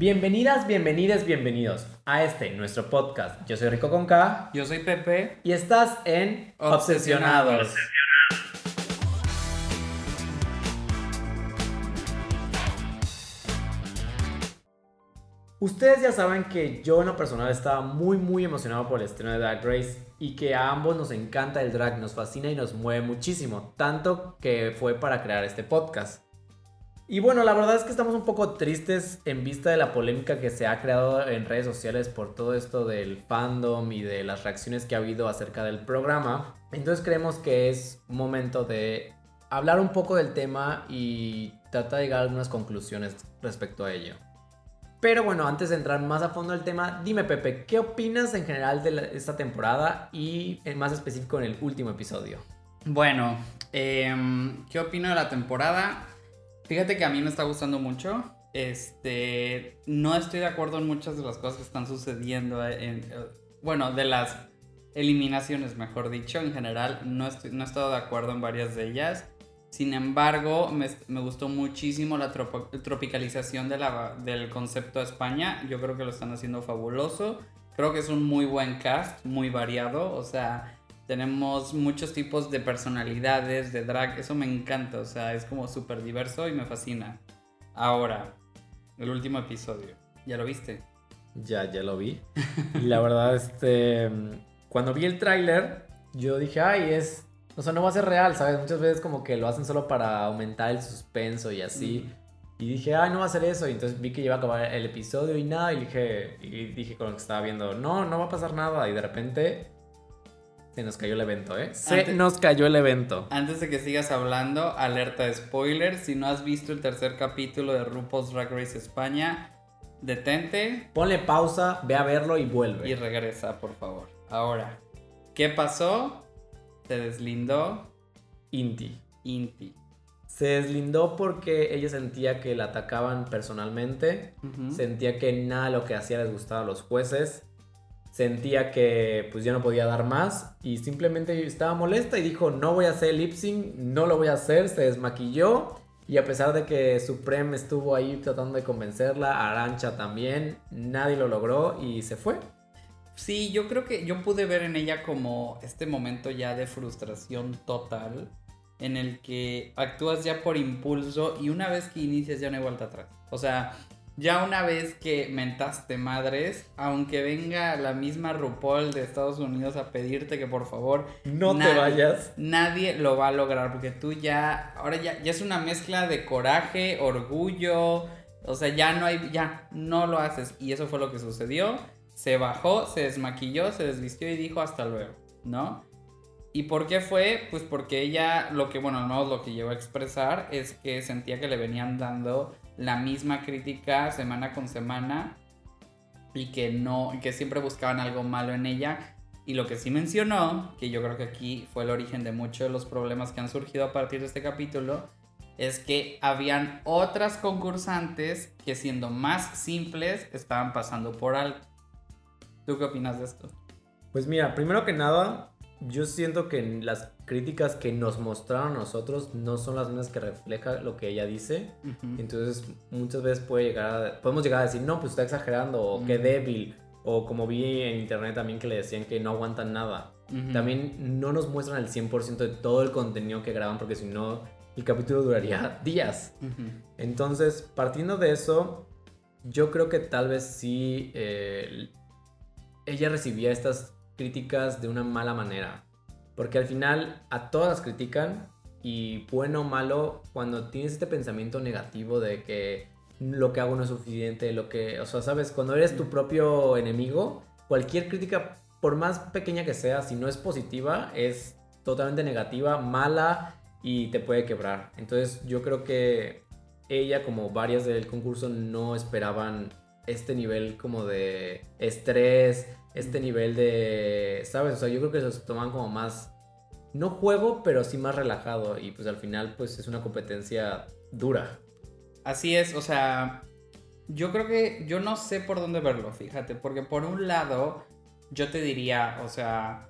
Bienvenidas, bienvenidas, bienvenidos a este, nuestro podcast. Yo soy Rico con K. Yo soy Pepe. Y estás en Obsesionados. Obsesionados. Ustedes ya saben que yo en lo personal estaba muy muy emocionado por el estreno de Drag Race y que a ambos nos encanta el drag, nos fascina y nos mueve muchísimo, tanto que fue para crear este podcast. Y bueno, la verdad es que estamos un poco tristes en vista de la polémica que se ha creado en redes sociales por todo esto del fandom y de las reacciones que ha habido acerca del programa. Entonces creemos que es momento de hablar un poco del tema y tratar de llegar a algunas conclusiones respecto a ello. Pero bueno, antes de entrar más a fondo al tema, dime Pepe, ¿qué opinas en general de esta temporada y en más específico en el último episodio? Bueno, em, ¿qué opino de la temporada? Fíjate que a mí me está gustando mucho. Este, no estoy de acuerdo en muchas de las cosas que están sucediendo. En, eh, bueno, de las eliminaciones, mejor dicho, en general, no, estoy, no he estado de acuerdo en varias de ellas. Sin embargo, me, gustó muchísimo la tropo- tropicalización del concepto de España. Yo creo que lo están haciendo fabuloso. Creo que es un muy buen cast, muy variado. O sea, tenemos muchos tipos de personalidades, de drag. Eso me encanta. O sea, es como súper diverso y me fascina. Ahora, el último episodio. ¿Ya lo viste? Ya, ya lo vi. Y la verdad, este. Cuando vi el tráiler, yo dije, ay, es. O sea, no va a ser real, ¿sabes? Muchas veces como que lo hacen solo para aumentar el suspenso y así. Y dije, ay, no va a ser eso. Y entonces vi que iba a acabar el episodio y nada. Y dije, y dije con lo que estaba viendo, no, no va a pasar nada. Y de repente se nos cayó el evento, ¿eh? Se Antes- nos cayó el evento. Antes de que sigas hablando, alerta de spoiler. Si no has visto el tercer capítulo de RuPaul's Drag Race España, detente Ponle pausa, ve a verlo y vuelve. y regresa, por favor. Ahora, ¿qué pasó? Se deslindó Inti. Inti. Se deslindó porque ella sentía que la atacaban personalmente. Sentía que nada de lo que hacía les gustaba a los jueces. Sentía que pues ya no podía dar más y simplemente estaba molesta y dijo no voy a hacer lip sync, no lo voy a hacer, se desmaquilló y a pesar de que Supreme estuvo ahí tratando de convencerla, Arancha también, nadie lo logró y se fue. Sí, yo creo que yo pude ver en ella como este momento ya de frustración total en el que actúas ya por impulso y una vez que inicias ya no hay vuelta atrás. O sea, ya una vez que mentaste madres, aunque venga la misma RuPaul de Estados Unidos a pedirte que por favor No te vayas. nadie lo va a lograr porque tú ya, ahora ya, ya es una mezcla de coraje, orgullo, o sea, ya no hay, ya, no lo haces. Y eso fue lo que sucedió. Se bajó, se desmaquilló, se desvistió y dijo hasta luego, ¿no? ¿Y por qué fue? Pues porque ella, lo que, bueno, menos lo que llegó a expresar es que sentía que le venían dando la misma crítica semana con semana y que no, que siempre buscaban algo malo en ella. Y lo que sí mencionó, que yo creo que aquí fue el origen de muchos de los problemas que han surgido a partir de este capítulo, es que habían otras concursantes que siendo más simples estaban pasando por alto. ¿Tú qué opinas de esto? Pues mira, primero que nada, yo siento que las críticas que nos mostraron a nosotros no son las mismas que refleja lo que ella dice. Entonces, muchas veces puede llegar a- podemos llegar a decir, no, pues está exagerando, o qué Mm. débil, o como vi en internet también que le decían que no aguantan nada. También no nos muestran el 100% de todo el contenido que graban, porque si no, el capítulo duraría días. Entonces, partiendo de eso, yo creo que tal vez sí eh, ella recibía estas críticas de una mala manera. Porque al final a todas las critican y bueno o malo, cuando tienes este pensamiento negativo de que lo que hago no es suficiente, lo que, o sea, sabes, cuando eres tu propio enemigo, cualquier crítica, por más pequeña que sea, si no es positiva, es totalmente negativa, mala y te puede quebrar. Entonces yo creo que ella, como varias del concurso, no esperaban este nivel como de estrés, este nivel de, ¿sabes? O sea, yo creo que se toman como más, no juego, pero sí más relajado y pues al final pues es una competencia dura. Así es, o sea, yo creo que yo no sé por dónde verlo, fíjate, porque por un lado yo te diría, o sea,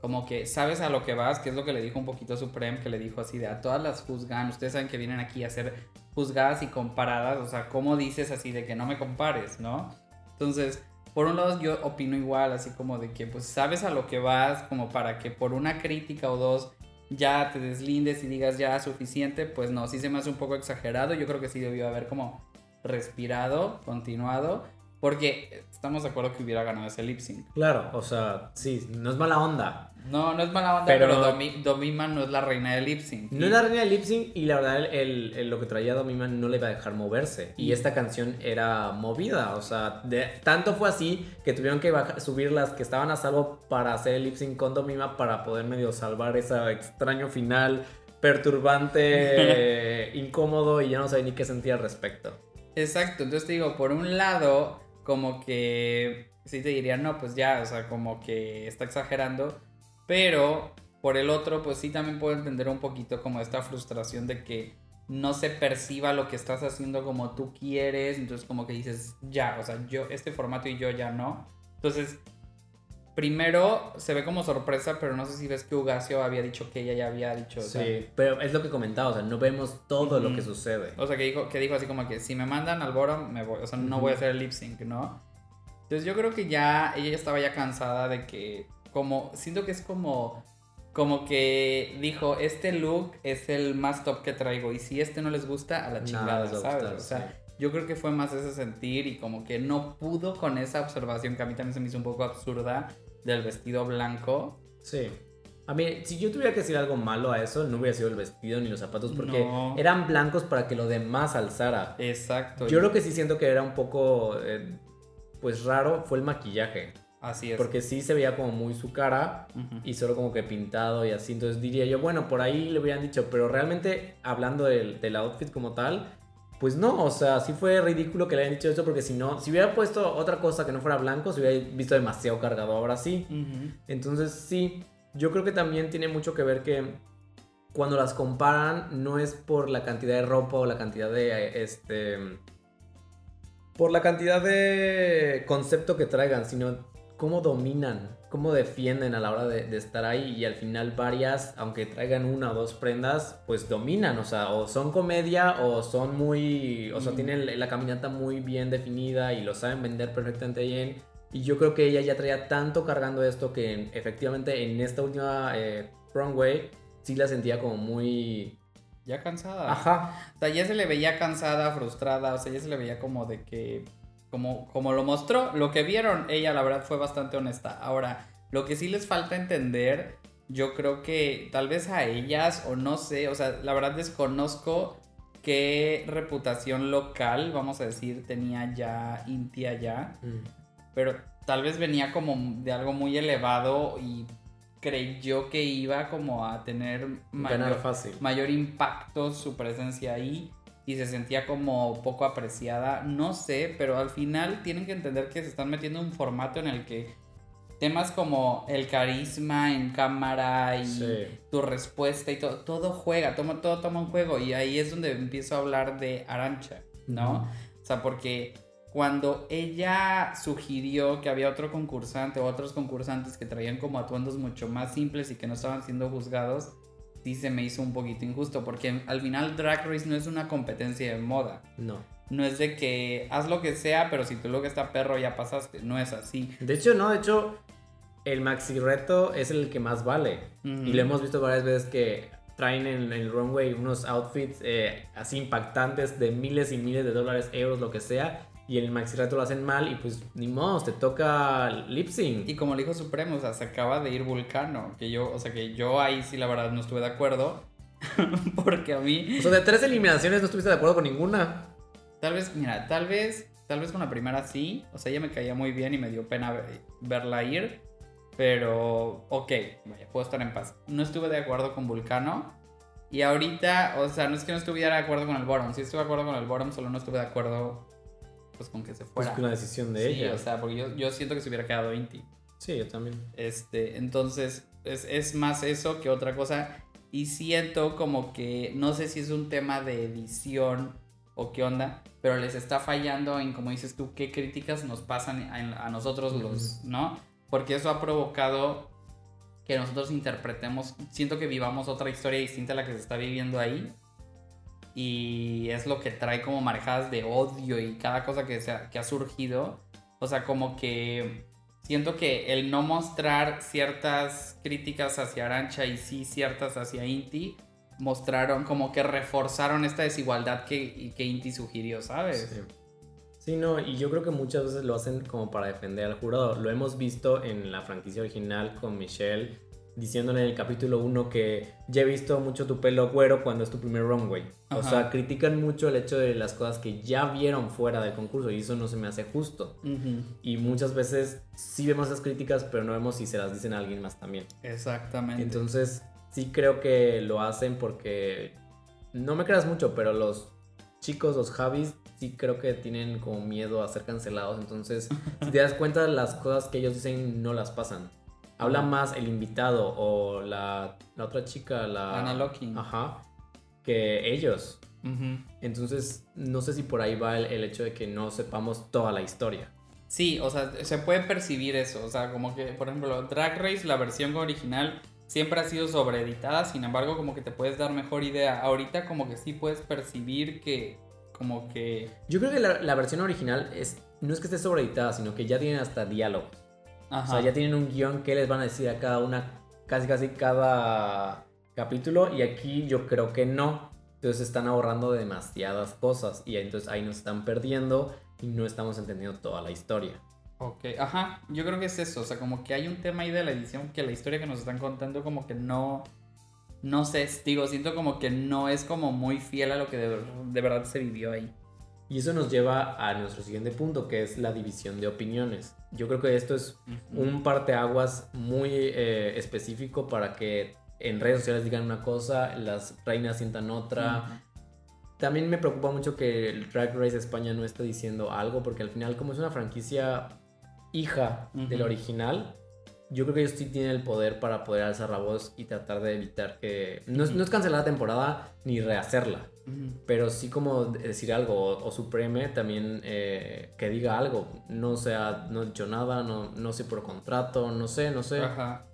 como que sabes a lo que vas, que es lo que le dijo un poquito Supreme, que le dijo así de a todas las juzgan, ustedes saben que vienen aquí a ser juzgadas y comparadas, o sea, ¿cómo dices así de que no me compares, no? Entonces, por un lado yo opino igual, así como de que pues sabes a lo que vas, como para que por una crítica o dos ya te deslindes y digas ya suficiente, pues no, sí se me hace un poco exagerado, yo creo que sí debió haber como respirado, continuado, porque estamos de acuerdo que hubiera ganado ese lip sync. Claro, o sea, sí, no es mala onda. No, no es mala onda, pero, Domima no es la reina del lip sync. No es la reina del lip sync y la verdad el, lo que traía Domima no le iba a dejar moverse. Y esta canción era movida, o sea, de, tanto fue así que tuvieron que subir las que estaban a salvo para hacer el lip sync con Domima para poder medio salvar ese extraño final perturbante, incómodo y ya no sabía ni qué sentía al respecto. Exacto, entonces te digo, por un lado, como que sí te diría, no, pues ya, o sea, como que está exagerando, pero por el otro, pues sí también puedo entender un poquito como esta frustración de que no se perciba lo que estás haciendo como tú quieres, entonces como que dices, ya, o sea, yo, este formato y yo ya no. Entonces, primero se ve como sorpresa, pero no sé si ves que Ugacio había dicho que ella ya había dicho. Sí, pero es lo que comentaba, o sea, no vemos todo lo que sucede. O sea, que dijo, que dijo así como que si me mandan al bottom, me voy, o sea, no voy a hacer el lip sync, ¿no? Entonces yo creo que ya ella ya estaba ya cansada de que como siento que es como como que dijo, este look es el más top que traigo y si este no les gusta, a la chingada, ¿sabes? o sea, yo creo que fue más ese sentir y como que no pudo con esa observación que a mí también se me hizo un poco absurda del vestido blanco. Sí. A mí, si yo tuviera que decir algo malo a eso, no hubiera sido el vestido ni los zapatos, porque eran blancos para que lo demás alzara. Exacto. Yo lo que sí siento que era un poco, eh, pues raro, fue el maquillaje. Así es. Porque sí se veía como muy su cara y solo como que pintado y así. Entonces diría yo, bueno, por ahí le hubieran dicho, pero realmente hablando del, del outfit como tal, pues no, o sea, sí fue ridículo que le hayan dicho eso porque si no, si hubiera puesto otra cosa que no fuera blanco, se hubiera visto demasiado cargado ahora sí. Entonces sí, yo creo que también tiene mucho que ver que cuando las comparan no es por la cantidad de ropa o la cantidad de este por la cantidad de concepto que traigan, sino cómo dominan, cómo defienden a la hora de, estar ahí y al final varias, aunque traigan una o dos prendas, pues dominan, o sea, o son comedia o son muy, o sea, mm. tienen la caminata muy bien definida y lo saben vender perfectamente bien. Y yo creo que ella ya traía tanto cargando esto que efectivamente en esta última eh, runway sí la sentía como muy... Ya cansada. Ajá. O sea, ya se le veía cansada, frustrada, o sea, ya se le veía como de que como, lo mostró, lo que vieron, ella la verdad fue bastante honesta. Ahora, lo que sí les falta entender, yo creo que tal vez a ellas, o no sé, o sea, la verdad desconozco qué reputación local, vamos a decir, tenía ya Intia ya. Mm. Pero tal vez venía como de algo muy elevado y creyó que iba como a tener mayor, mayor impacto su presencia ahí y se sentía como poco apreciada. No sé, pero al final tienen que entender que se están metiendo en un formato en el que temas como el carisma en cámara y tu respuesta y todo, todo juega, todo, todo toma un juego. Y ahí es donde empiezo a hablar de Arancha, ¿no? O sea, porque cuando ella sugirió que había otro concursante o otros concursantes que traían como atuendos mucho más simples y que no estaban siendo juzgados, sí se me hizo un poquito injusto, porque al final Drag Race no es una competencia de moda. No. No es de que haz lo que sea, pero si tu look está perro ya pasaste. No es así. De hecho, no, de hecho, el maxi reto es el que más vale. Y lo hemos visto varias veces que traen en, el runway unos outfits eh, así impactantes de miles y miles de dólares, euros, lo que sea y en el maxi reto lo hacen mal y pues ni modo, te toca lip sync. Y como le dijo Supremo, o sea, se acaba de ir Vulcano, que yo, o sea, que yo ahí sí la verdad no estuve de acuerdo, porque a mí... O sea, de tres eliminaciones no estuviste de acuerdo con ninguna. Tal vez, mira, tal vez, tal vez con la primera sí, o sea, ella me caía muy bien y me dio pena verla ir, pero, ok, vaya, puedo estar en paz. No estuve de acuerdo con Vulcano. Y ahorita, o sea, no es que no estuviera de acuerdo con el bottom, sí estuve de acuerdo con el bottom, solo no estuve de acuerdo pues con que se fuera. Pues una decisión de ella. o sea, porque yo, yo, siento que se hubiera quedado Inti. Sí, yo también. Este, entonces, es, es, más eso que otra cosa. Y siento como que, no sé si es un tema de edición o qué onda, pero les está fallando en, como dices tú, qué críticas nos pasan a, nosotros los, ¿no? Porque eso ha provocado que nosotros interpretemos, siento que vivamos otra historia distinta a la que se está viviendo ahí. Y es lo que trae como marejadas de odio y cada cosa que, se que ha surgido. O sea, como que siento que el no mostrar ciertas críticas hacia Arancha y sí ciertas hacia Inti, mostraron como que reforzaron esta desigualdad que, que Inti sugirió, ¿sabes? Sí. Sí, no, y yo creo que muchas veces lo hacen como para defender al jurado. Lo hemos visto en la franquicia original con Michelle diciéndole en el capítulo 1 que ya he visto mucho tu pelo güero cuando es tu primer runway. O sea, critican mucho el hecho de las cosas que ya vieron fuera del concurso y eso no se me hace justo. Y muchas veces sí vemos esas críticas, pero no vemos si se las dicen a alguien más también. Exactamente. Entonces, sí creo que lo hacen porque no me creas mucho, pero los chicos, los Javis, sí creo que tienen como miedo a ser cancelados. Entonces, si te das cuenta, las cosas que ellos dicen no las pasan. Habla más el invitado o la, la otra chica, la... Ana Locking. Ajá. Que ellos. Entonces, no sé si por ahí va el, el, hecho de que no sepamos toda la historia. Sí, o sea, se puede percibir eso. O sea, como que, por ejemplo, Drag Race, la versión original, siempre ha sido sobreeditada. Sin embargo, como que te puedes dar mejor idea. Ahorita, como que sí puedes percibir que, como que. Yo creo que la, la versión original es. No es que esté sobreeditada, sino que ya tienen hasta diálogo. O sea, ya tienen un guion que les van a decir a cada una, casi casi cada capítulo. Y aquí yo creo que no. Entonces están ahorrando demasiadas cosas. Y entonces ahí nos están perdiendo y no estamos entendiendo toda la historia. Ok, ajá, yo creo que es eso, o sea, como que hay un tema ahí de la edición que la historia que nos están contando como que no, no sé, digo, siento como que no es como muy fiel a lo que de, de verdad se vivió ahí. Y eso nos lleva a nuestro siguiente punto, que es la división de opiniones. Yo creo que esto es un parteaguas muy eh, específico para que en redes sociales digan una cosa, las reinas sientan otra. Uh -huh. También me preocupa mucho que el Drag Race España no esté diciendo algo, porque al final, como es una franquicia hija uh -huh. del original, yo creo que ellos sí tienen el poder para poder alzar la voz y tratar de evitar que... No es, no es cancelar la temporada ni rehacerla, uh -huh. pero sí como decir algo o, o Supreme también eh, que diga algo. No sea, no he dicho nada, no, no sé por contrato, no sé, no sé. Ajá.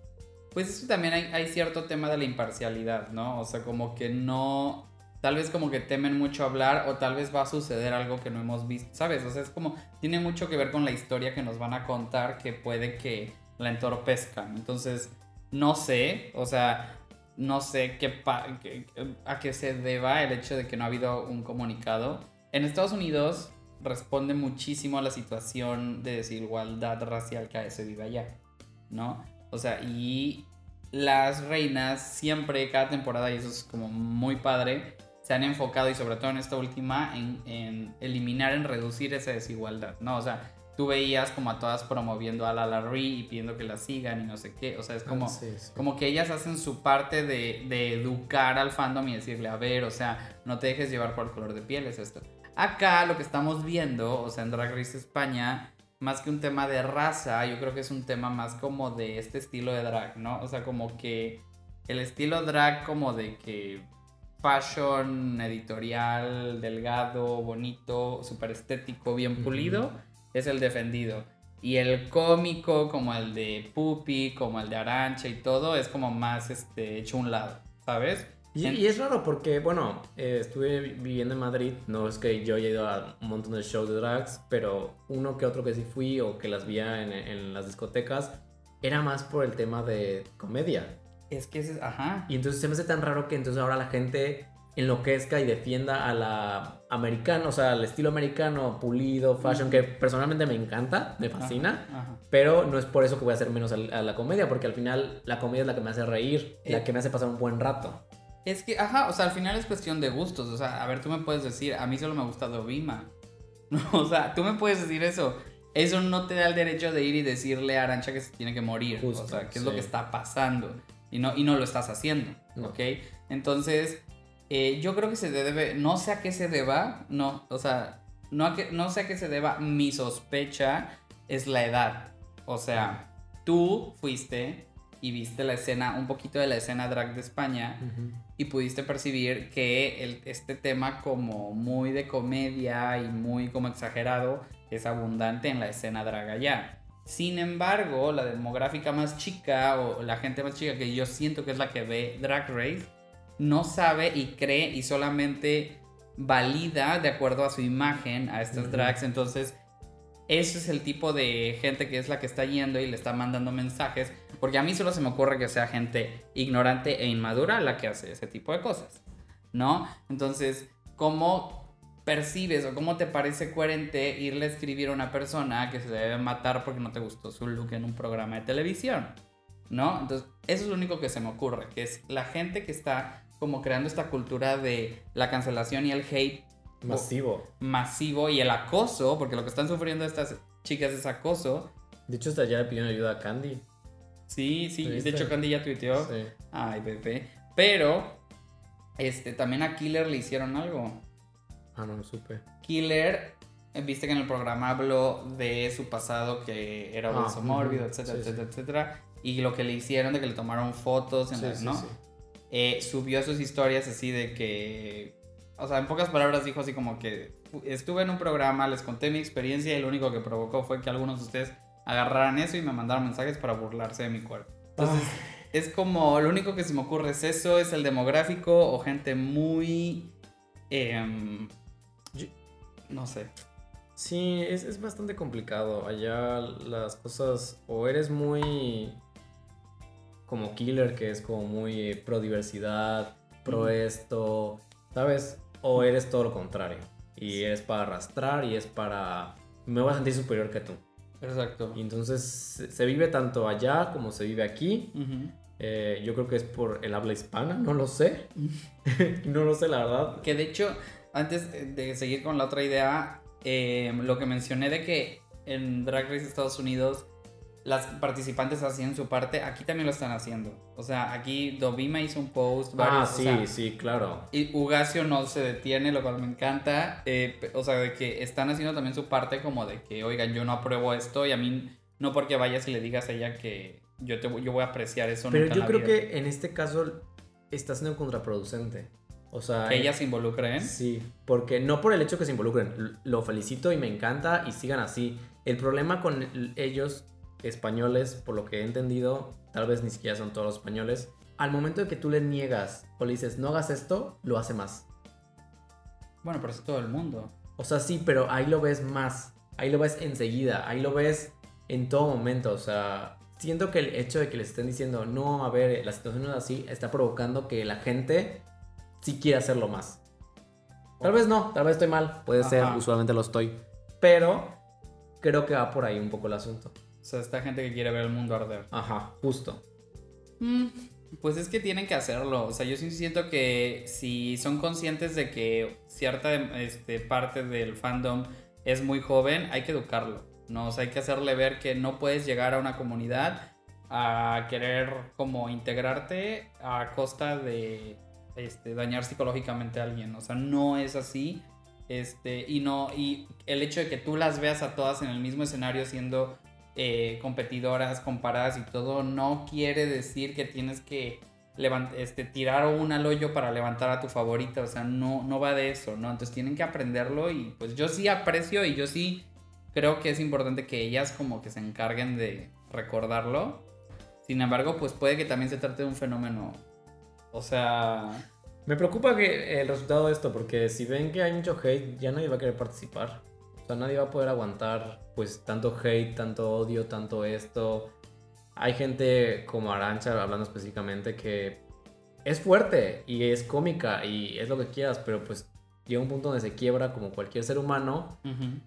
Pues eso también hay, hay cierto tema de la imparcialidad, ¿no? O sea, como que no tal vez como que temen mucho hablar o tal vez va a suceder algo que no hemos visto, ¿sabes? O sea, es como, tiene mucho que ver con la historia que nos van a contar que puede que la entorpezcan. Entonces, no sé, o sea, no sé qué a qué se deba el hecho de que no ha habido un comunicado. En Estados Unidos responde muchísimo a la situación de desigualdad racial que se vive allá, ¿no? O sea, y las reinas siempre, cada temporada, y eso es como muy padre, se han enfocado, y sobre todo en esta última, en, en, eliminar, en reducir esa desigualdad, ¿no? O sea, tú veías como a todas promoviendo a la Larry y pidiendo que la sigan y no sé qué, o sea, es como, sí, sí. como que ellas hacen su parte de, de, educar al fandom y decirle, a ver, o sea, no te dejes llevar por el color de piel, es esto. Acá lo que estamos viendo, o sea, en Drag Race España, más que un tema de raza, yo creo que es un tema más como de este estilo de drag, ¿no? O sea, como que el estilo drag como de que fashion editorial, delgado, bonito, súper estético, bien pulido. Es el defendido. Y el cómico, como el de Puppy, como el de Arancha y todo, es como más este, hecho un lado, ¿sabes? Y, y, es raro porque, bueno, eh, estuve viviendo en Madrid, no es que yo haya ido a un montón de shows de drags, pero uno que otro que sí fui o que las veía en, en las discotecas, era más por el tema de comedia. Es que es, ajá. Y entonces se me hace tan raro que entonces ahora la gente enloquezca y defienda a la americana, o sea, al estilo americano, pulido, fashion, uh -huh. que personalmente me encanta, me fascina, ajá, ajá. pero no es por eso que voy a hacer menos a la comedia, porque al final la comedia es la que me hace reír, eh. la que me hace pasar un buen rato. Es que, ajá, o sea, al final es cuestión de gustos, o sea, a ver, tú me puedes decir, a mí solo me gusta Dovima, o sea, tú me puedes decir eso, eso no te da el derecho de ir y decirle a Arancha que se tiene que morir, Justo, o sea, qué sí. es lo que está pasando y no, y no lo estás haciendo, no. ¿ok? Entonces, eh, yo creo que se debe, no sé a qué se deba, no, o sea, no, a que, no sé a qué se deba, mi sospecha es la edad, o sea, tú fuiste y viste la escena, un poquito de la escena drag de España uh -huh. y pudiste percibir que el, este tema como muy de comedia y muy como exagerado es abundante en la escena drag allá. Sin embargo, la demográfica más chica o la gente más chica que yo siento que es la que ve Drag Race, no sabe y cree y solamente valida de acuerdo a su imagen a estas Ujú. drags. Entonces, ese es el tipo de gente que es la que está yendo y le está mandando mensajes. Porque a mí solo se me ocurre que sea gente ignorante e inmadura la que hace ese tipo de cosas. ¿No? Entonces, ¿cómo percibes o cómo te parece coherente irle a escribir a una persona que se debe matar porque no te gustó su look en un programa de televisión? ¿No? Entonces, eso es lo único que se me ocurre, que es la gente que está como creando esta cultura de la cancelación y el hate Masivo. masivo y el acoso, porque lo que están sufriendo estas chicas es acoso. De hecho, hasta ya le pidieron ayuda a Candy. Sí, sí, de ¿Viste? hecho Candy ya tuiteó. Sí. Ay, bebé. Pero, este, también a Killer le hicieron algo. Ah, no lo supe. Killer, eh, viste que en el programa habló de su pasado que era Ah, mórbido, etcétera, Sí, sí. etcétera, etcétera. Y lo que le hicieron de que le tomaron fotos, en Sí, la- sí, ¿no? Eh, subió sus historias así de que, o sea, en pocas palabras dijo así como que estuve en un programa, les conté mi experiencia y lo único que provocó fue que algunos de ustedes agarraran eso y me mandaron mensajes para burlarse de mi cuerpo. Entonces, es como, lo único que se me ocurre es eso, es el demográfico o gente muy... em, no sé. Sí, es, es bastante complicado. Allá las cosas, o eres muy como killer, que es como muy pro diversidad, pro esto, ¿sabes? O eres todo lo contrario. Y eres para arrastrar y es para... Me voy a sentir superior que tú. Exacto. Y entonces se, vive tanto allá como se vive aquí. Eh, yo creo que es por el habla hispana, no lo sé. no lo sé, la verdad. Que de hecho, antes de seguir con la otra idea, eh, lo que mencioné de que en Drag Race Estados Unidos las participantes hacían su parte, aquí también lo están haciendo. O sea, aquí Dovima hizo un post, varios, ah, o sí, sea, sí, claro. y Ugacio no se detiene, lo cual me encanta. eh, o sea, de que están haciendo también su parte como de que, oigan, yo no apruebo esto y a mí no porque vayas y le digas a ella que yo, te, yo voy a apreciar eso. Pero nunca yo creo vida. que en este caso está siendo contraproducente. O sea, Que ella se involucre en. Sí, porque no por el hecho que se involucren, lo felicito y me encanta y sigan así. El problema con ellos, españoles, por lo que he entendido, tal vez ni siquiera son todos los españoles, al momento de que tú le niegas o le dices no hagas esto, lo hace más. Bueno, pero es todo el mundo. O sea, sí, pero ahí lo ves más, ahí lo ves enseguida, ahí lo ves en todo momento. O sea, siento que el hecho de que les estén diciendo no, a ver, la situación no es así, está provocando que la gente sí quiera hacerlo más. Tal vez no, tal vez estoy mal, puede ser, Ajá. usualmente lo estoy. Pero creo que va por ahí un poco el asunto. O sea, esta gente que quiere ver el mundo arder. Ajá, justo. Mm, Pues es que tienen que hacerlo. O sea, yo sí siento que si son conscientes de que cierta este, parte del fandom es muy joven, hay que educarlo. ¿no? O sea, hay que hacerle ver que no puedes llegar a una comunidad a querer como integrarte a costa de este, dañar psicológicamente a alguien. O sea, no es así. Este, y no, y el hecho de que tú las veas a todas en el mismo escenario siendo eh, competidoras, comparadas y todo, no quiere decir que tienes que este, tirar una al hoyo para levantar a tu favorita, o sea, no, no va de eso, ¿no? Entonces tienen que aprenderlo y pues yo sí aprecio y yo sí creo que es importante que ellas como que se encarguen de recordarlo. Sin embargo, pues puede que también se trate de un fenómeno, o sea, Me preocupa que el resultado de esto, porque si ven que hay mucho hate, ya nadie va a querer participar. Sea, nadie va a poder aguantar pues tanto hate, tanto odio, tanto esto. Hay gente como Arancha, hablando específicamente, que es fuerte y es cómica y es lo que quieras, pero pues llega un punto donde se quiebra como cualquier ser humano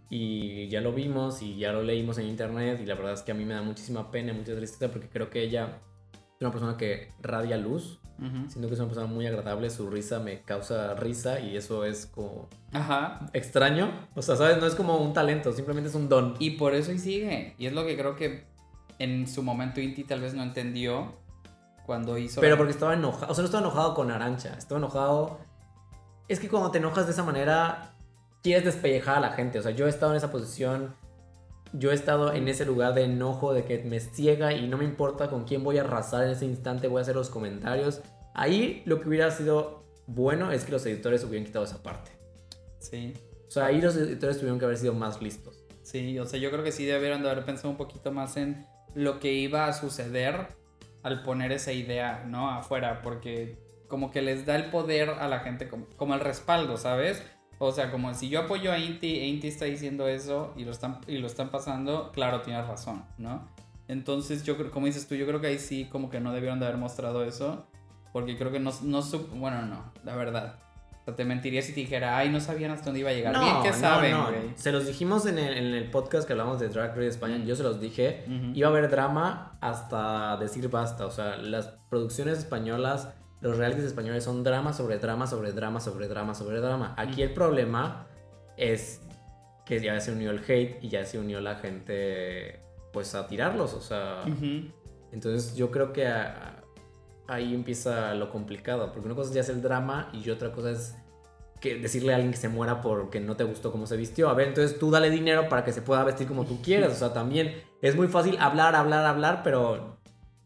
y ya lo vimos y ya lo leímos en internet y la verdad es que a mí me da muchísima pena, mucha tristeza porque creo que ella una persona que radia luz. Siento que es una persona muy agradable, su risa me causa risa y eso es como ajá, extraño. O sea, ¿sabes? No es como un talento, simplemente es un don. Y por eso y sigue. Y es lo que creo que en su momento Inti tal vez no entendió cuando hizo. Pero porque estaba enojado, o sea, no estaba enojado con Arancha, estaba enojado... Es que cuando te enojas de esa manera, quieres despellejar a la gente. O sea, yo he estado en esa posición, yo he estado en ese lugar de enojo, de que me ciega y no me importa con quién voy a arrasar en ese instante, voy a hacer los comentarios. Ahí lo que hubiera sido bueno es que los editores hubieran quitado esa parte. Sí. O sea, ahí los editores tuvieron que haber sido más listos. Sí, o sea, yo creo que sí debieron de haber pensado un poquito más en lo que iba a suceder al poner esa idea, ¿no? Afuera, porque como que les da el poder a la gente como, como el respaldo, ¿sabes? O sea, como si yo apoyo a Inti, e Inti está diciendo eso y lo están, y lo están pasando, claro, tienes razón, ¿no? Entonces, yo creo, como dices tú, yo creo que ahí sí como que no debieron de haber mostrado eso, porque creo que no, no bueno, no, la verdad. O sea, te mentiría si te dijera, ay, no sabían hasta dónde iba a llegar. Bien que no, saben, no. Se los dijimos en el, en el podcast que hablamos de Drag Race España. Yo se los dije. Iba a haber drama hasta decir basta. O sea, las producciones españolas, los realities españoles son drama sobre drama sobre drama sobre drama sobre drama. Aquí el problema es que ya se unió el hate y ya se unió la gente pues a tirarlos. O sea, entonces yo creo que a- ahí empieza lo complicado, porque una cosa ya es el drama y otra cosa es que decirle a alguien que se muera porque no te gustó cómo se vistió. A ver, entonces tú dale dinero para que se pueda vestir como tú quieras. O sea, también es muy fácil hablar, hablar, hablar, pero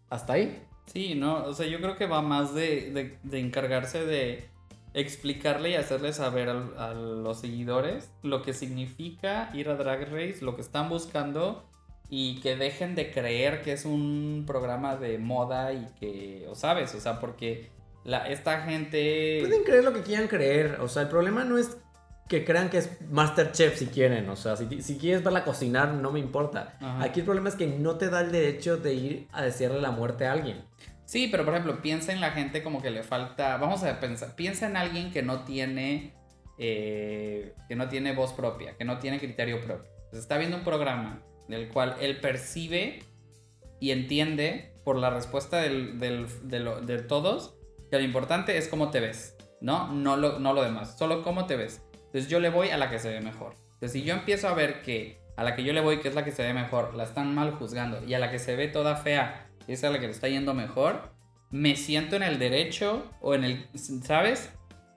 hasta ahí. Sí, no, o sea, yo creo que va más de, de- de encargarse de explicarle y hacerle saber al- a, los seguidores lo que significa ir a Drag Race, lo que están buscando y que dejen de creer que es un programa de moda y que, o sabes, o sea, porque la, esta gente... Pueden creer lo que quieran creer. O sea, el problema no es que crean que es Masterchef si quieren. O sea, si, si quieres verla cocinar, no me importa. Ajá. Aquí el problema es que no te da el derecho de ir a desearle la muerte a alguien. Sí, pero por ejemplo, piensa en la gente como que le falta. Vamos a pensar, piensa en alguien que no tiene. eh, que no tiene voz propia, que no tiene criterio propio. Está viendo un programa del cual él percibe y entiende por la respuesta del- de, de todos que lo importante es cómo te ves, ¿no? No lo, no lo demás, solo cómo te ves. Entonces yo le voy a la que se ve mejor. Entonces si yo empiezo a ver que a la que yo le voy, que es la que se ve mejor, la están mal juzgando, y a la que se ve toda fea, es a la que le está yendo mejor, me siento en el derecho o en el, ¿sabes?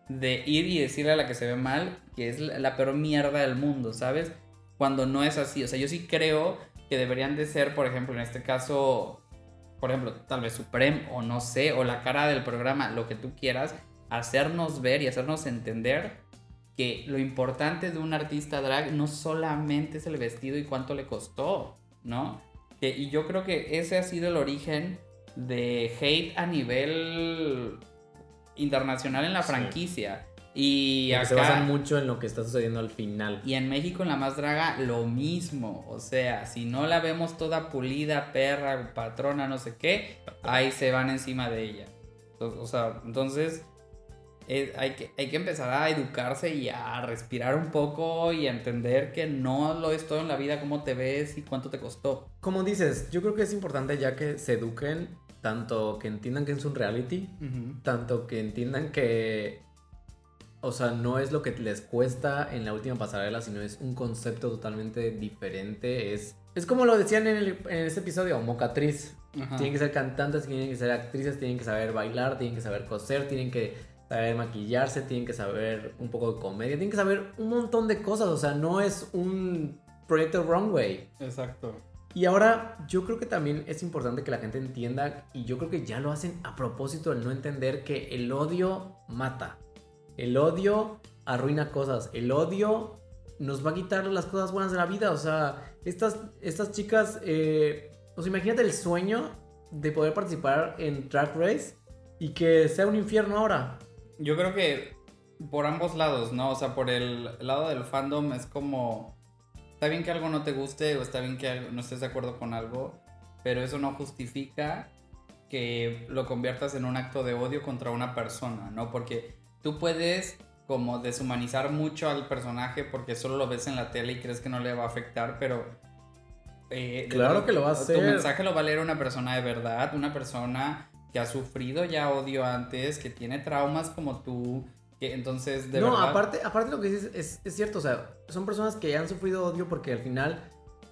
De ir y decirle a la que se ve mal que es la peor mierda del mundo, ¿sabes? Cuando no es así. O sea, yo sí creo que deberían de ser, por ejemplo, en este caso, por ejemplo, tal vez Supreme o no sé, o la cara del programa, lo que tú quieras, hacernos ver y hacernos entender que lo importante de un artista drag no solamente es el vestido y cuánto le costó, ¿no? Y yo creo que ese ha sido el origen de hate a nivel internacional en la franquicia. Y se basan mucho en lo que está sucediendo al final. y en México en la más draga lo mismo, o sea, si no la vemos toda pulida, perra, patrona, no sé qué, ahí se van encima de ella. O sea, entonces eh, hay, que, hay que empezar a educarse y a respirar un poco y a entender que no lo es todo en la vida, cómo te ves y cuánto te costó. Como dices, yo creo que es importante ya que se eduquen, tanto que entiendan que es un reality, tanto que entiendan que, o sea, no es lo que les cuesta en la última pasarela, sino es un concepto totalmente diferente. Es, es como lo decían en, el, en ese episodio, mocatriz. Ajá. Tienen que ser cantantes, tienen que ser actrices, tienen que saber bailar, tienen que saber coser, tienen que saber maquillarse, tienen que saber un poco de comedia, tienen que saber un montón de cosas. O sea, no es un proyecto runway. Exacto. Y ahora yo creo que también es importante que la gente entienda, y yo creo que ya lo hacen a propósito el no entender que el odio mata. El odio arruina cosas. El odio nos va a quitar las cosas buenas de la vida. O sea, estas, estas chicas, eh, o sea, imagínate el sueño de poder participar en Drag Race y que sea un infierno ahora. Yo creo que por ambos lados, ¿no? O sea, por el lado del fandom es como... Está bien que algo no te guste o está bien que no estés de acuerdo con algo, pero eso no justifica que lo conviertas en un acto de odio contra una persona, ¿no? Porque tú puedes como deshumanizar mucho al personaje porque solo lo ves en la tele y crees que no le va a afectar, pero... eh, Claro que lo va a Tu hacer. mensaje lo va a leer una persona de verdad, una persona que ha sufrido ya odio antes, que tiene traumas como tú, que entonces de no, verdad... aparte, aparte lo que dices es, es cierto, o sea, son personas que han sufrido odio porque al final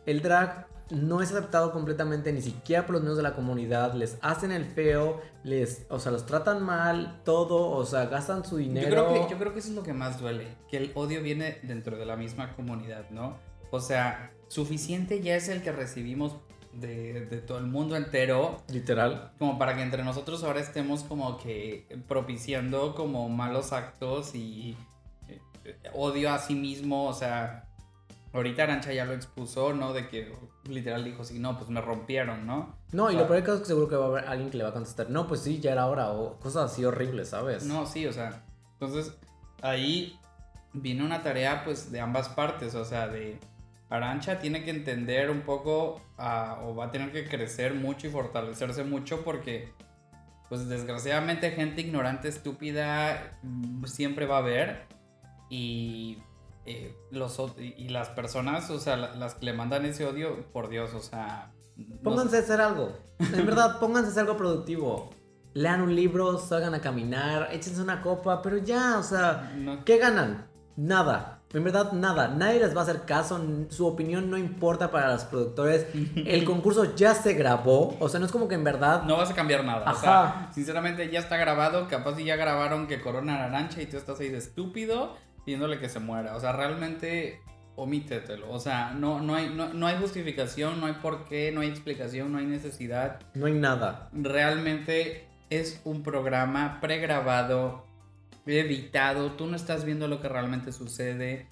el drag no es aceptado completamente ni siquiera por los miembros de la comunidad, les hacen el feo, les, o sea, los tratan mal, todo, o sea, gastan su Yo dinero. creo, que, yo creo que eso es lo que más duele, que el odio viene dentro de la misma comunidad, ¿no? O sea, suficiente ya es el que recibimos de, de todo el mundo entero Literal. como para que entre nosotros ahora estemos como que propiciando como malos actos y eh, odio a sí mismo, o sea, Ahorita Arancha ya lo expuso, ¿no? De que literal dijo, sí, no, pues me rompieron, ¿no? No, y lo peor es que seguro que va a haber alguien que le va a contestar, no, pues sí, ya era hora, o cosas así horribles, ¿sabes? No, sí, o sea, entonces ahí viene una tarea pues de ambas partes, o sea, de Arancha tiene que entender un poco ah, o va a tener que crecer mucho y fortalecerse mucho porque pues desgraciadamente gente ignorante, estúpida mm, siempre va a haber y eh, los y las personas, o sea, la- las que le mandan ese odio, por Dios, o sea, no Pónganse a hacer algo. En verdad, pónganse a hacer algo productivo. Lean un libro, salgan a caminar, échense una copa, pero ya, o sea, no- ¿qué ganan? Nada. En verdad, nada. Nadie les va a hacer caso. Su opinión no importa para los productores. El concurso ya se grabó. O sea, no es como que en verdad. No vas a cambiar nada. O Ajá. sea, sinceramente ya está grabado. Capaz si ya grabaron que Corona Arancha y tú estás ahí de estúpido pidiéndole que se muera. O sea, realmente omítetelo. O sea, no, no, hay, no, no hay justificación, no hay por qué, no hay explicación, no hay necesidad. No hay nada. Realmente es un programa pregrabado, editado. Tú no estás viendo lo que realmente sucede.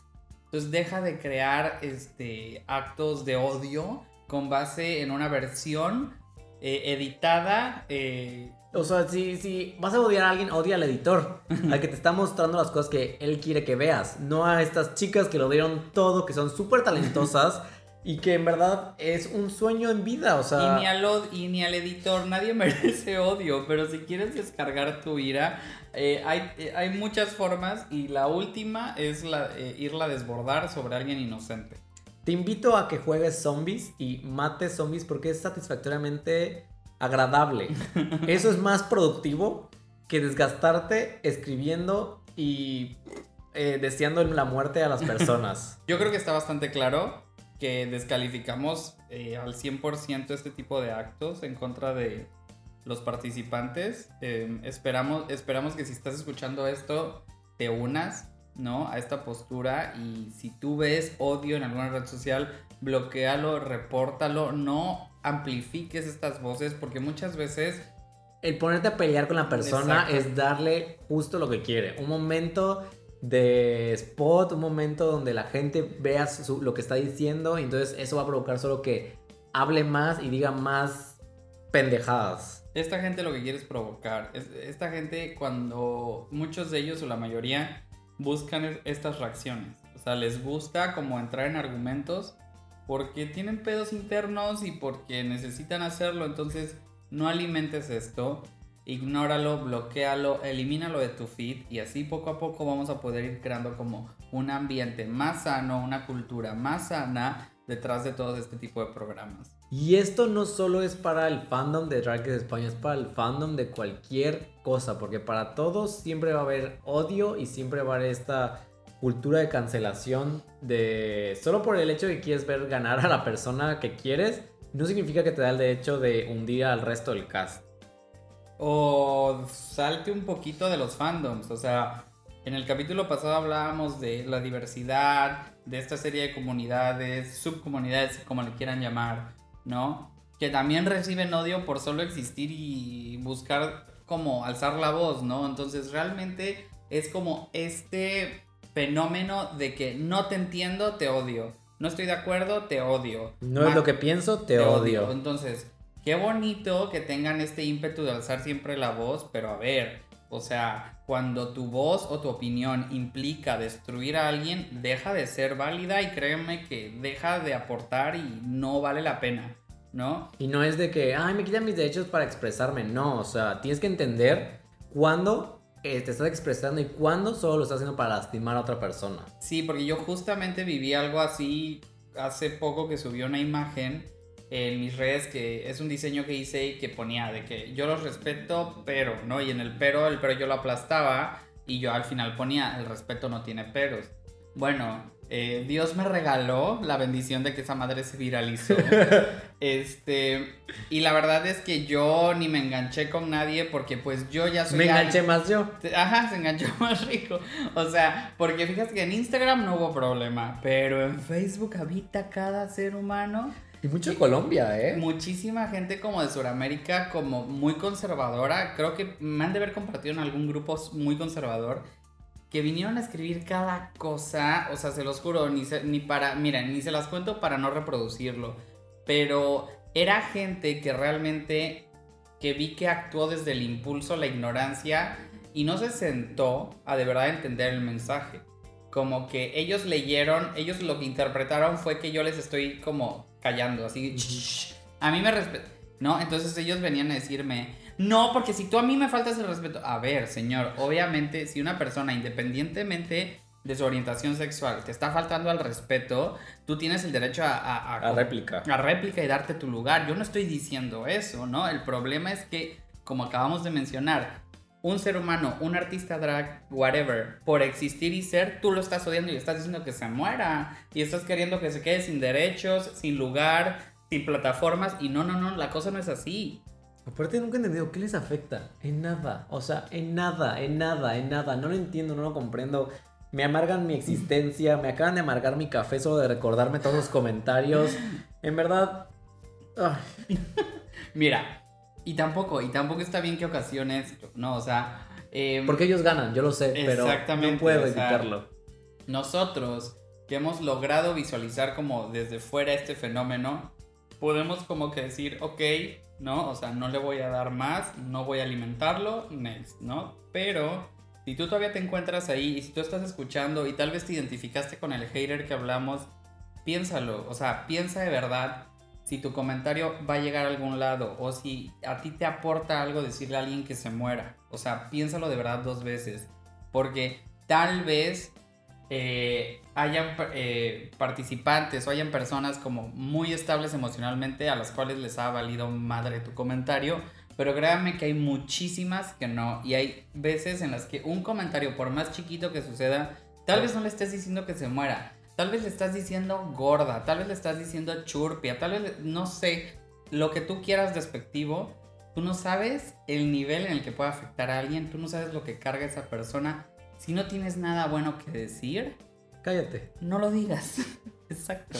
Entonces deja de crear este, actos de odio con base en una versión eh, editada. eh, O sea, si, si vas a odiar a alguien, odia al editor. al que te está mostrando las cosas que él quiere que veas. No a estas chicas que lo dieron todo, que son súper talentosas. y que en verdad es un sueño en vida. O sea. y, ni al, y ni al editor, nadie merece odio, pero si quieres descargar tu ira, eh, hay, eh, hay muchas formas y la última es la, eh, irla a desbordar sobre alguien inocente. Te invito a que juegues zombies y mates zombies porque es satisfactoriamente agradable. Eso es más productivo que desgastarte escribiendo y eh, deseando la muerte a las personas. Yo creo que está bastante claro que descalificamos eh, al 100% este tipo de actos en contra de los participantes. Eh, esperamos, esperamos que si estás escuchando esto, te unas, ¿no? A esta postura y si tú ves odio en alguna red social, bloquealo, repórtalo, no amplifiques estas voces porque muchas veces El ponerte a pelear con la persona Exacto. es darle justo lo que quiere. Un momento de spot, un momento donde la gente vea su- lo que está diciendo entonces eso va a provocar solo que hable más y diga más pendejadas. Esta gente lo que quiere es provocar. Es- Esta gente cuando muchos de ellos o la mayoría buscan es- estas reacciones. O sea, les gusta como entrar en argumentos porque tienen pedos internos y porque necesitan hacerlo. Entonces, no alimentes esto. Ignóralo, bloquealo, elimínalo de tu feed y así poco a poco vamos a poder ir creando como un ambiente más sano, una cultura más sana detrás de todo este tipo de programas. Y esto no solo es para el fandom de Drag Race España, es para el fandom de cualquier cosa, porque para todos siempre va a haber odio y siempre va a haber esta cultura de cancelación de solo por el hecho de que quieres ver ganar a la persona que quieres, no significa que te da el derecho de hundir al resto del cast. O salte un poquito de los fandoms. O sea, en el capítulo pasado hablábamos de la diversidad, de esta serie de comunidades, subcomunidades, como le quieran llamar, ¿no? Que también reciben odio por solo existir y buscar como alzar la voz, ¿no? Entonces realmente es como este fenómeno de que no te entiendo, te odio. No estoy de acuerdo, te odio. No es lo que pienso, te, odio. entonces, qué bonito que tengan este ímpetu de alzar siempre la voz, pero a ver, o sea, cuando tu voz o tu opinión implica destruir a alguien, deja de ser válida y créeme que deja de aportar y no vale la pena, ¿no? Y no es de que, ay, me quitan mis derechos para expresarme. No, o sea, tienes que entender cuándo eh, te estás expresando y cuándo solo lo estás haciendo para lastimar a otra persona. Sí, porque yo justamente viví algo así hace poco que subió una imagen en mis redes que es un diseño que hice y que ponía de que yo los respeto, pero, ¿no? Y en el pero, el pero yo lo aplastaba y yo al final ponía el respeto no tiene peros. Bueno, eh, Dios me regaló la bendición de que esa madre se viralizó. este, y la verdad es que yo ni me enganché con nadie porque pues yo ya soy Me alguien- enganché más yo. Ajá, se enganchó más rico. O sea, porque fíjate que en Instagram no hubo problema, pero en Facebook habita cada ser humano. Y mucho en Colombia, ¿eh? Muchísima gente como de Sudamérica, como muy conservadora. Creo que me han de haber compartido en algún grupo muy conservador. que vinieron a escribir cada cosa, o sea, se los juro, ni, ni para, miren, ni se las cuento para no reproducirlo, pero era gente que realmente, que vi que actuó desde el impulso, la ignorancia, y no se sentó a de verdad entender el mensaje. Como que ellos leyeron, ellos lo que interpretaron fue que yo les estoy como callando, así, a mí me respetan, ¿no? Entonces ellos venían a decirme, no, porque si tú a mí me faltas el respeto, a ver, señor, obviamente si una persona independientemente de su orientación sexual te está faltando al respeto, tú tienes el derecho a, a, a, réplica. A réplica y darte tu lugar. Yo no estoy diciendo eso, ¿no? El problema es que, como acabamos de mencionar, un ser humano, un artista drag, whatever, por existir y ser, tú lo estás odiando y estás diciendo que se muera. Y estás queriendo que se quede sin derechos, sin lugar, sin plataformas. Y no, no, no, la cosa no es así. Aparte nunca he entendido qué les afecta. En nada. O sea, en nada, en nada, en nada. No lo entiendo, no lo comprendo. Me amargan mi existencia. Me acaban de amargar mi café solo de recordarme todos los comentarios. En verdad. Mira. Y tampoco, y tampoco está bien que ocasiones, no, o sea... Em, Porque ellos ganan, yo lo sé, pero no puedo evitarlo. nosotros, que hemos logrado visualizar como desde fuera este fenómeno, podemos como que decir, ok, ¿no? O sea, no le voy a dar más, no voy a alimentarlo, next, ¿no? Pero si tú todavía te encuentras ahí y si tú estás escuchando y tal vez te identificaste con el hater que hablamos, piénsalo, o sea, piensa de verdad si tu comentario va a llegar a algún lado o si a ti te aporta algo decirle a alguien que se muera. O sea, piénsalo de verdad dos veces, porque tal vez eh, hayan eh, participantes o hayan personas como muy estables emocionalmente a las cuales les ha valido madre tu comentario, pero créanme que hay muchísimas que no y hay veces en las que un comentario por más chiquito que suceda, tal vez no le estés diciendo que se muera, tal vez le estás diciendo gorda, tal vez le estás diciendo churpia, tal vez no sé, lo que tú quieras despectivo, tú no sabes el nivel en el que puede afectar a alguien, tú no sabes lo que carga esa persona si no tienes nada bueno que decir, cállate. No lo digas. Exacto.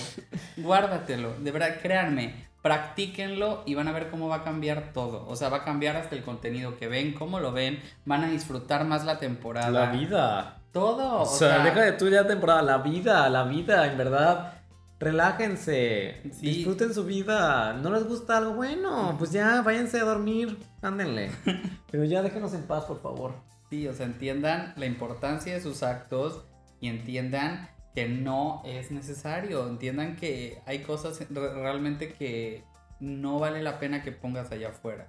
Guárdatelo. De verdad, créanme, practíquenlo y van a ver cómo va a cambiar todo. O sea, va a cambiar hasta el contenido que ven, cómo lo ven, van a disfrutar más la temporada. La vida. Todo. O, sea, deja de tú ya temporada, la vida, la vida, en verdad. Relájense, disfruten su vida. ¿No les gusta algo bueno? Pues ya váyanse a dormir, ándenle. Pero ya déjenos en paz, por favor. Sí, o sea, entiendan la importancia de sus actos y entiendan que no es necesario. Entiendan que hay cosas realmente que no vale la pena que pongas allá afuera.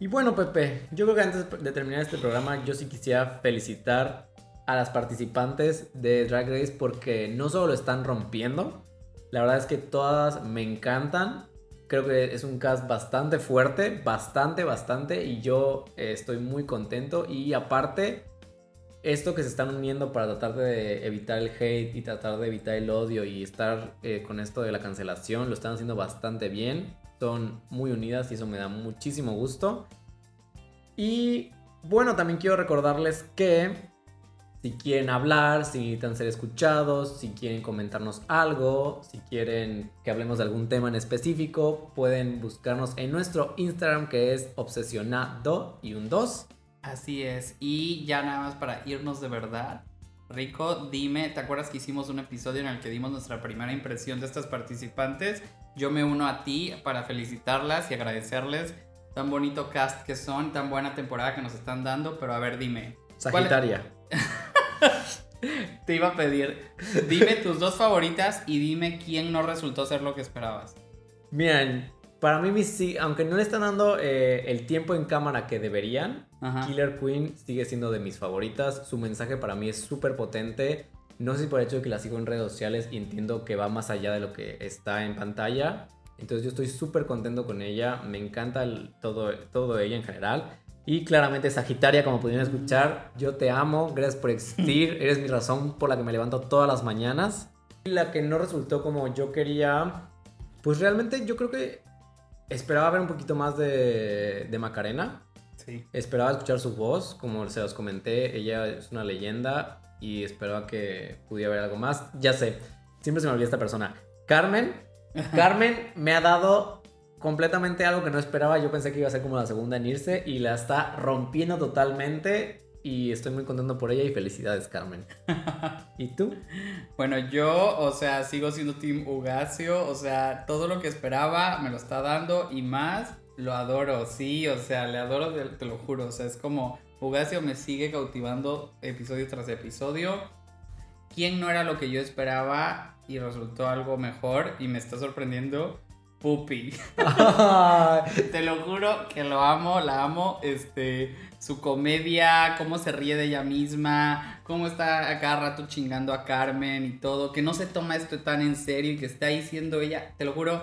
Y bueno, Pepe, yo creo que antes de terminar este programa, yo sí quisiera felicitar a las participantes de Drag Race porque no solo lo están rompiendo, la verdad es que todas me encantan. Creo que es un cast bastante fuerte, bastante, bastante, y yo eh, estoy muy contento. Y aparte, esto que se están uniendo para tratar de evitar el hate y tratar de evitar el odio y estar eh, con esto de la cancelación, lo están haciendo bastante bien. Son muy unidas y eso me da muchísimo gusto. Y bueno, también quiero recordarles que si quieren hablar, si necesitan ser escuchados, si quieren comentarnos algo, si quieren que hablemos de algún tema en específico, pueden buscarnos en nuestro Instagram que es obsesionado y un 2. Así es, y ya nada más para irnos de verdad. Rico, dime, ¿te acuerdas que hicimos un episodio en el que dimos nuestra primera impresión de estas participantes? Yo me uno a ti para felicitarlas y agradecerles tan bonito cast que son, tan buena temporada que nos están dando, pero a ver, dime. Sagitaria. Te iba a pedir, dime tus dos favoritas y dime quién no resultó ser lo que esperabas. Miren, para mí, aunque no le están dando eh, el tiempo en cámara que deberían, Killer Queen sigue siendo de mis favoritas. Su mensaje para mí es súper potente. No sé si por el hecho de que la sigo en redes sociales y entiendo que va más allá de lo que está en pantalla. Entonces yo estoy súper contento con ella. Me encanta todo, todo ella en general. Y claramente Sagitaria, como pudieron escuchar, yo te amo, gracias por existir, eres mi razón por la que me levanto todas las mañanas. Y la que no resultó como yo quería, pues realmente yo creo que esperaba ver un poquito más de, de Macarena. Sí. Esperaba escuchar su voz, como se los comenté, ella es una leyenda y esperaba que pudiera ver algo más. Ya sé, siempre se me olvida esta persona. Carmen, Carmen me ha dado completamente algo que no esperaba. Yo pensé que iba a ser como la segunda en irse y la está rompiendo totalmente. y estoy muy contento por ella y felicidades, Carmen. ¿Y tú? Bueno, yo, o sea, sigo siendo Team Ugacio, o sea, todo lo que esperaba me lo está dando y más lo adoro, sí, o sea, le adoro, te, lo juro, o sea, es como Ugacio me sigue cautivando episodio tras episodio. ¿Quién no era lo que yo esperaba y resultó algo mejor y me está sorprendiendo? Puppy. Te lo juro que lo amo, la amo. Este, su comedia, cómo se ríe de ella misma, cómo está a cada rato chingando a Carmen y todo, que no se toma esto tan en serio y que está ahí siendo ella. Te lo juro,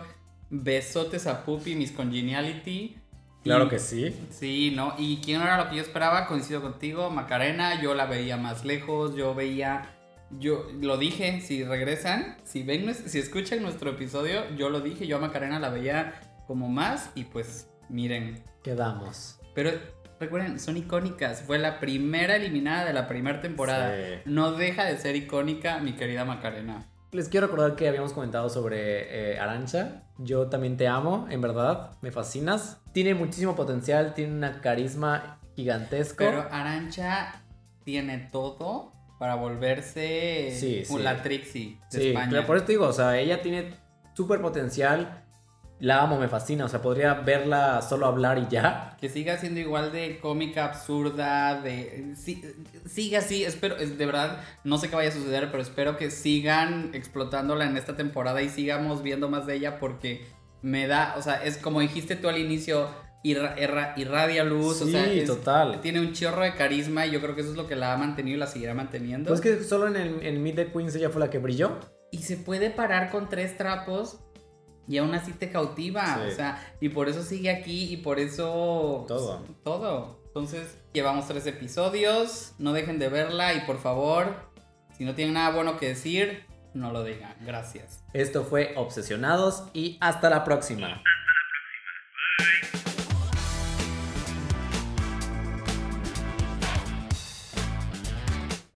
besotes a Puppy, Miss Congeniality. Claro Y- que sí. Sí, ¿no? Y quién era lo que yo esperaba, coincido contigo, Macarena, yo la veía más lejos, yo veía, yo lo dije, si regresan, si ven, si escuchan nuestro episodio, yo lo dije, yo a Macarena la veía como más y pues miren, Quedamos. pero recuerden, son icónicas, fue la primera eliminada de la primera temporada, Sí. no deja de ser icónica mi querida Macarena. Les quiero recordar que habíamos comentado sobre eh, Arancha. Yo también te amo, en verdad. Me fascinas. Tiene muchísimo potencial, tiene una carisma gigantesco. Pero Arancha tiene todo para volverse Sí, sí. la Trixie de sí, España. pero por eso te digo, o sea, ella tiene súper potencial. La amo, me fascina. O sea, podría verla solo hablar y ya. Que siga siendo igual de cómica, absurda, de... sí, siga así, espero, es- de verdad, no sé qué vaya a suceder, pero espero que sigan explotándola en esta temporada y sigamos viendo más de ella porque me da, o sea, es como dijiste tú al inicio, irra- irra- irradia luz, o Sí, sea, es- total. tiene un chorro de carisma y yo creo que eso es lo que la ha mantenido y la seguirá manteniendo. Pues que solo en el en Meet the Queens ella fue la que brilló. Y se puede parar con tres trapos y aún así te cautiva. Sí. O sea, y por eso sigue aquí y por eso. Todo. Todo. Entonces, llevamos tres episodios. No dejen de verla y por favor, si no tienen nada bueno que decir, no lo digan. Gracias. Esto fue Obsesionados y hasta la próxima.